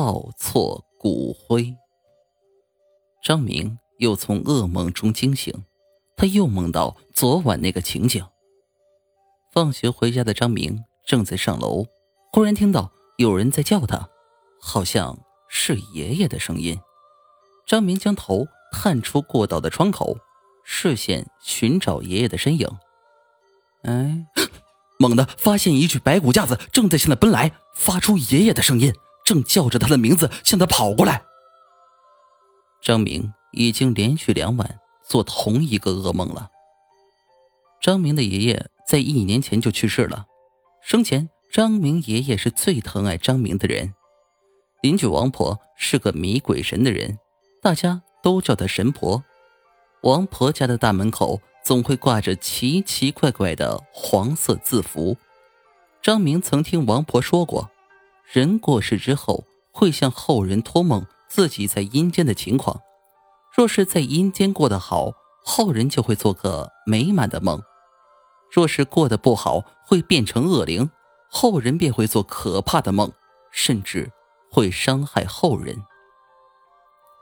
抱错骨灰。张明又从噩梦中惊醒，他又梦到昨晚那个情景。放学回家的张明正在上楼，忽然听到有人在叫他，好像是爷爷的声音。张明将头探出过道的窗口，视线寻找爷爷的身影。哎，猛地发现一具白骨架子正在向他奔来，发出爷爷的声音，正叫着他的名字向他跑过来。张明已经连续两晚做同一个噩梦了。张明的爷爷在一年前就去世了，生前张明爷爷是最疼爱张明的人。邻居王婆是个迷鬼神的人，大家都叫她神婆。王婆家的大门口。总会挂着奇奇怪怪的黄色字符。张明曾听王婆说过，人过世之后会向后人托梦自己在阴间的情况。若是在阴间过得好，后人就会做个美满的梦；若是过得不好，会变成恶灵，后人便会做可怕的梦，甚至会伤害后人。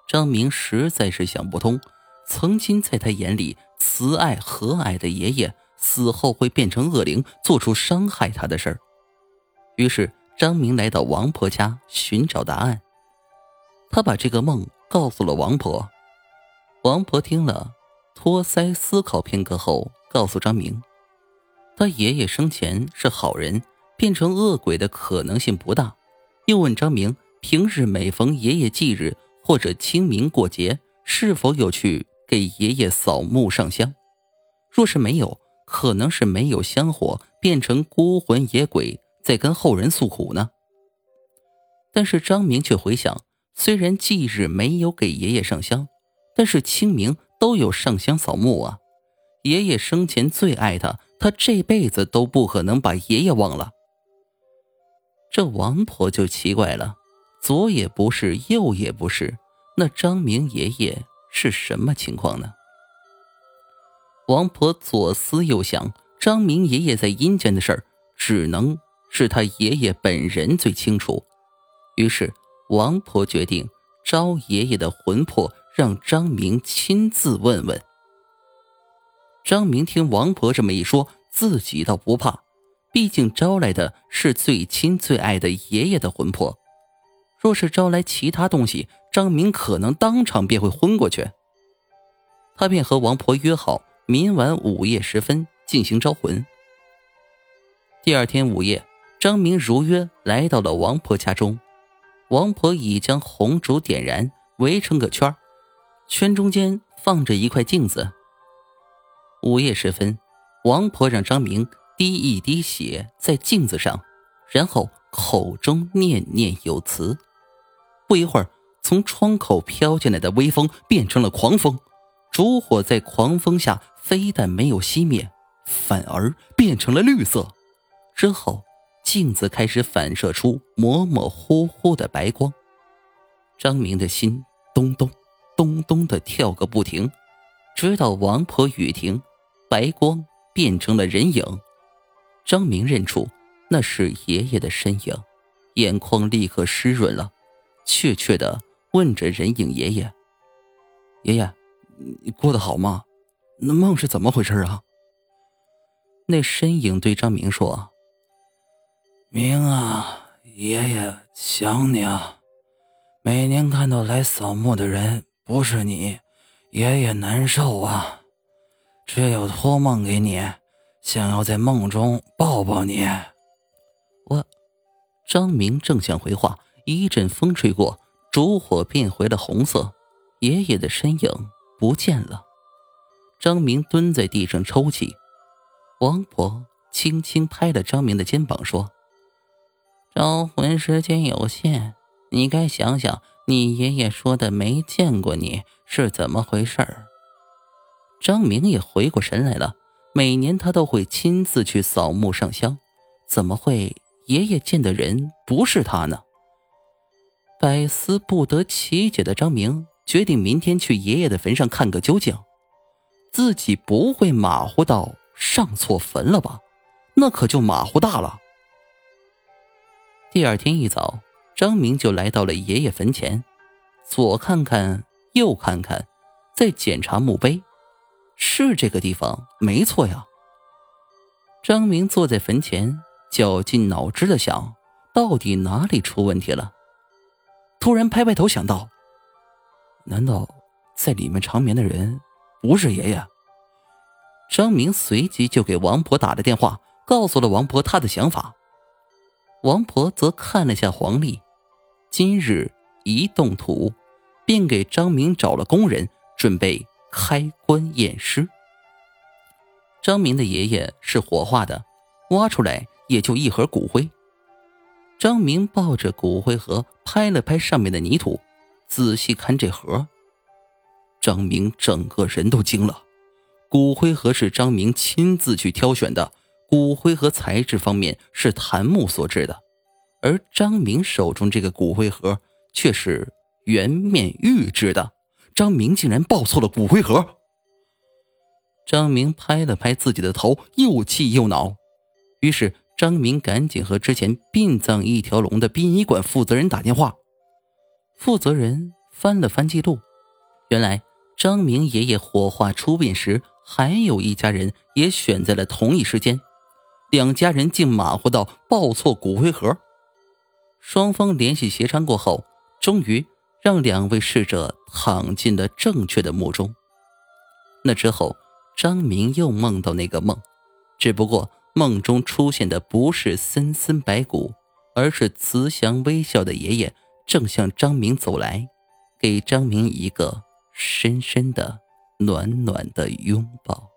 张明实在是想不通。曾经在他眼里慈爱和蔼的爷爷死后会变成恶灵，做出伤害他的事儿。于是张明来到王婆家寻找答案。他把这个梦告诉了王婆。王婆听了，托腮思考片刻后，告诉张明，他爷爷生前是好人，变成恶鬼的可能性不大。又问张明，平日每逢爷爷忌日或者清明过节，是否有去？给爷爷扫墓上香，若是没有，可能是没有香火，变成孤魂野鬼，在跟后人诉苦呢。但是张明却回想，虽然忌日没有给爷爷上香，但是清明都有上香扫墓啊。爷爷生前最爱他，他这辈子都不可能把爷爷忘了。这王婆就奇怪了，左也不是，右也不是，那张明爷爷。是什么情况呢？王婆左思右想，张明爷爷在阴间的事儿，只能是他爷爷本人最清楚。于是，王婆决定招爷爷的魂魄，让张明亲自问问。张明听王婆这么一说，自己倒不怕，毕竟招来的是最亲最爱的爷爷的魂魄。若是招来其他东西，张明可能当场便会昏过去。他便和王婆约好，明晚午夜时分进行招魂。第二天午夜，张明如约来到了王婆家中。王婆已将红烛点燃，围成个圈圈中间放着一块镜子。午夜时分，王婆让张明滴一滴血在镜子上，然后口中念念有词。不一会儿，从窗口飘进来的微风变成了狂风，烛火在狂风下非但没有熄灭，反而变成了绿色。之后，镜子开始反射出模模糊糊的白光。张明的心咚咚咚咚的跳个不停，直到王婆雨停，白光变成了人影。张明认出那是爷爷的身影，眼眶立刻湿润了。怯怯的问着人影爷爷：“爷爷，你过得好吗？那梦是怎么回事啊？”那身影对张明说：“明啊，爷爷想你啊。每年看到来扫墓的人不是你，爷爷难受啊。只有托梦给你，想要在梦中抱抱你。”我，张明正想回话。一阵风吹过，烛火变回了红色，爷爷的身影不见了。张明蹲在地上抽泣，王婆轻轻拍了张明的肩膀，说：“招魂时间有限，你该想想，你爷爷说的没见过你是怎么回事儿。”张明也回过神来了，每年他都会亲自去扫墓上香，怎么会爷爷见的人不是他呢？百思不得其解的张明决定明天去爷爷的坟上看个究竟。自己不会马虎到上错坟了吧？那可就马虎大了。第二天一早，张明就来到了爷爷坟前，左看看，右看看，再检查墓碑，是这个地方没错呀。张明坐在坟前，绞尽脑汁的想，到底哪里出问题了？突然拍拍头，想到，难道在里面长眠的人不是爷爷？张明随即就给王婆打了电话，告诉了王婆他的想法。王婆则看了下黄历，今日一动土，便给张明找了工人，准备开棺验尸。张明的爷爷是火化的，挖出来也就一盒骨灰。张明抱着骨灰盒，拍了拍上面的泥土，仔细看这盒。张明整个人都惊了。骨灰盒是张明亲自去挑选的，骨灰盒材质方面是檀木所制的，而张明手中这个骨灰盒却是圆面玉制的。张明竟然抱错了骨灰盒！张明拍了拍自己的头，又气又恼。于是张明赶紧和之前殡葬一条龙的殡仪馆负责人打电话。负责人翻了翻记录，原来张明爷爷火化出殡时。还有一家人也选在了同一时间，两家人竟马虎到报错骨灰盒。双方联系协商过后，终于让两位逝者躺进了正确的墓中。那之后，张明又梦到那个梦，只不过梦中出现的不是森森白骨，而是慈祥微笑的爷爷正向张明走来，给张明一个深深的。暖暖的拥抱。